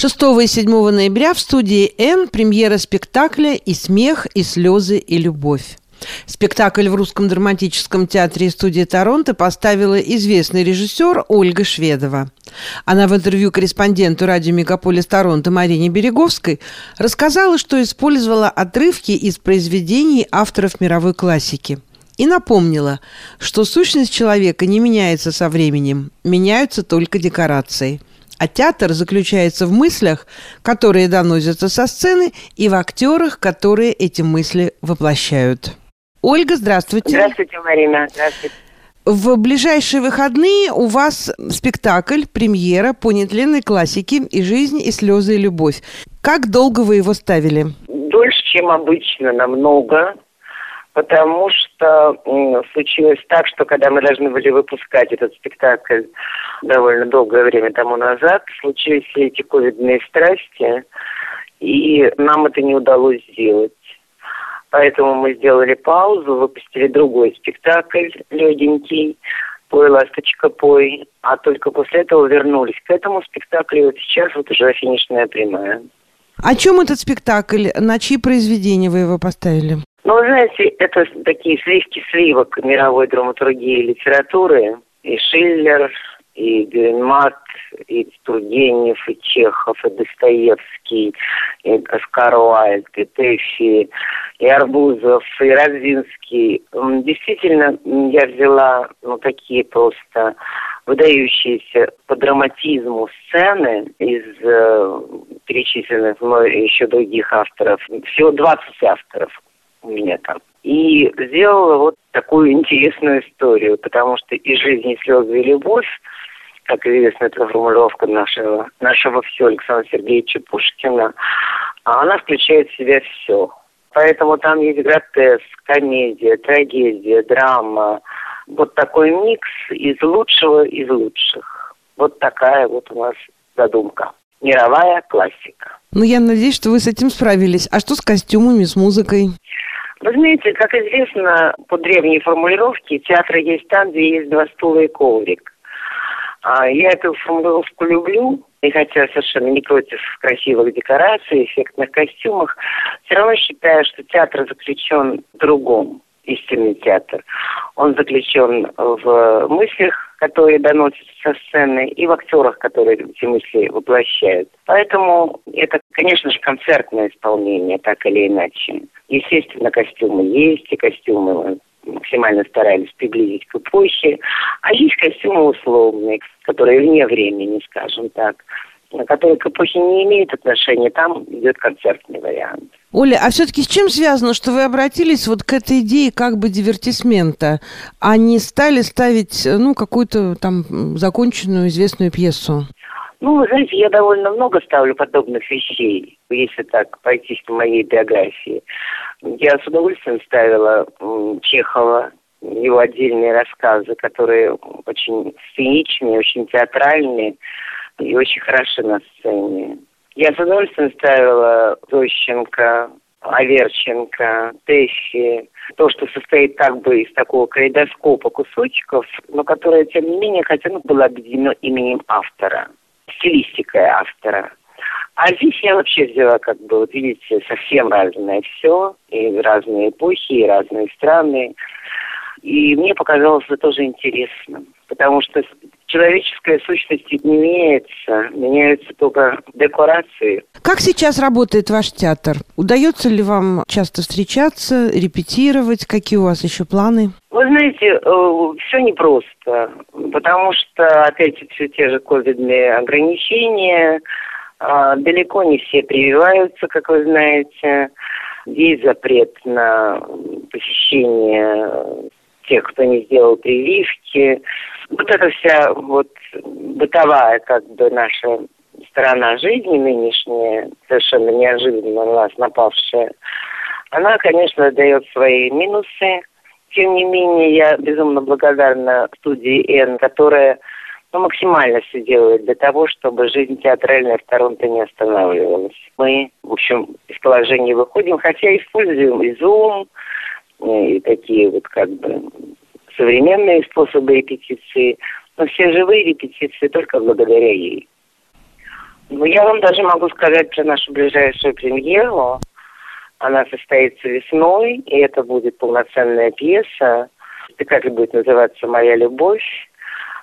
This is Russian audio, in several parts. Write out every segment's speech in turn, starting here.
6 и 7 ноября в студии «Н» премьера спектакля «И смех, и слезы, и любовь». Спектакль в Русском драматическом театре и студии Торонто поставила известный режиссер Ольга Шведова. Она в интервью корреспонденту радио «Мегаполис Торонто» Марине Береговской рассказала, что использовала отрывки из произведений авторов мировой классики. И напомнила, что сущность человека не меняется со временем, меняются только декорации – а театр заключается в мыслях, которые доносятся со сцены, и в актерах, которые эти мысли воплощают. Ольга, здравствуйте. Здравствуйте, Марина. Здравствуйте. В ближайшие выходные у вас спектакль, премьера по нетленной классике «И жизнь, и слезы, и любовь». Как долго вы его ставили? Дольше, чем обычно, намного потому что случилось так, что когда мы должны были выпускать этот спектакль довольно долгое время тому назад, случились все эти ковидные страсти, и нам это не удалось сделать. Поэтому мы сделали паузу, выпустили другой спектакль легенький «Пой, ласточка, пой», а только после этого вернулись к этому спектаклю, и вот сейчас вот уже финишная прямая. О чем этот спектакль? На чьи произведения вы его поставили? Ну, вы знаете, это такие сливки сливок мировой драматургии и литературы. И Шиллер, и Гюренмат, и Тургенев, и Чехов, и Достоевский, и Оскар Уайльд, и Тэфи, и Арбузов, и Радзинский. Действительно, я взяла ну, такие просто выдающиеся по драматизму сцены из э, перечисленных мной еще других авторов. Всего 20 авторов у меня там. И сделала вот такую интересную историю, потому что и жизнь, и слезы, и любовь, как известно, это формулировка нашего, нашего все Александра Сергеевича Пушкина, а она включает в себя все. Поэтому там есть гротеск, комедия, трагедия, драма. Вот такой микс из лучшего из лучших. Вот такая вот у нас задумка. Мировая классика. Ну, я надеюсь, что вы с этим справились. А что с костюмами, с музыкой? Вы знаете, как известно, по древней формулировке, театр есть там, где есть два стула и коврик. А я эту формулировку люблю, и хотя совершенно не против красивых декораций, эффектных костюмах, все равно считаю, что театр заключен в другом, истинный театр. Он заключен в мыслях которые доносятся со сцены, и в актерах, которые эти мысли воплощают. Поэтому это, конечно же, концертное исполнение, так или иначе. Естественно, костюмы есть, и костюмы максимально старались приблизить к эпохе. А есть костюмы условные, которые вне времени, скажем так которые к эпохе не имеют отношения, там идет концертный вариант. Оля, а все-таки с чем связано, что вы обратились вот к этой идее как бы дивертисмента, а не стали ставить, ну, какую-то там законченную известную пьесу? Ну, вы знаете, я довольно много ставлю подобных вещей, если так пойти по моей биографии. Я с удовольствием ставила Чехова, его отдельные рассказы, которые очень сценичные, очень театральные и очень хороши на сцене. Я с удовольствием ставила Зощенко, Аверченко, Тэффи. То, что состоит как бы из такого калейдоскопа кусочков, но которое, тем не менее, хотя бы было объединено именем автора, стилистикой автора. А здесь я вообще взяла, как бы, вот видите, совсем разное все, и разные эпохи, и разные страны. И мне показалось это тоже интересно, потому что человеческая сущность не меняется, меняются только декорации. Как сейчас работает ваш театр? Удается ли вам часто встречаться, репетировать? Какие у вас еще планы? Вы знаете, э, все непросто, потому что опять все те же ковидные ограничения, а, далеко не все прививаются, как вы знаете. Есть запрет на посещение тех, кто не сделал прививки. Вот эта вся вот бытовая как бы наша сторона жизни нынешняя, совершенно неожиданно на нас напавшая, она, конечно, дает свои минусы. Тем не менее, я безумно благодарна студии «Н», которая ну, максимально все делает для того, чтобы жизнь театральная в Торонто не останавливалась. Мы, в общем, из положения выходим, хотя используем и Zoom, и такие вот как бы современные способы репетиции, но все живые репетиции только благодаря ей. Ну, я вам даже могу сказать про нашу ближайшую премьеру. Она состоится весной, и это будет полноценная пьеса. Спектакль будет называться «Моя любовь».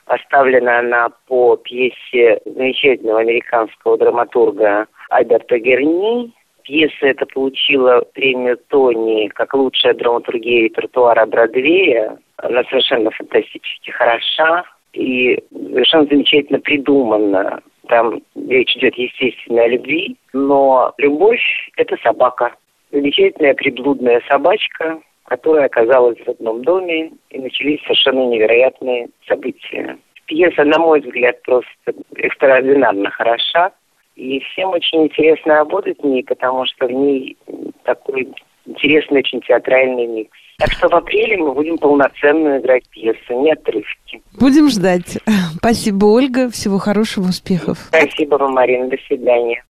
Поставлена она по пьесе замечательного американского драматурга Альберта Герни. Пьеса эта получила премию Тони как лучшая драматургия репертуара Бродвея. Она совершенно фантастически хороша и совершенно замечательно придумана. Там речь идет, естественно, о любви, но любовь – это собака. Замечательная приблудная собачка, которая оказалась в одном доме, и начались совершенно невероятные события. Пьеса, на мой взгляд, просто экстраординарно хороша. И всем очень интересно работать в ней, потому что в ней такой интересный очень театральный микс. Так что в апреле мы будем полноценно играть пьесу, не отрывки. Будем ждать. Спасибо, Ольга. Всего хорошего, успехов. Спасибо вам, Марина. До свидания.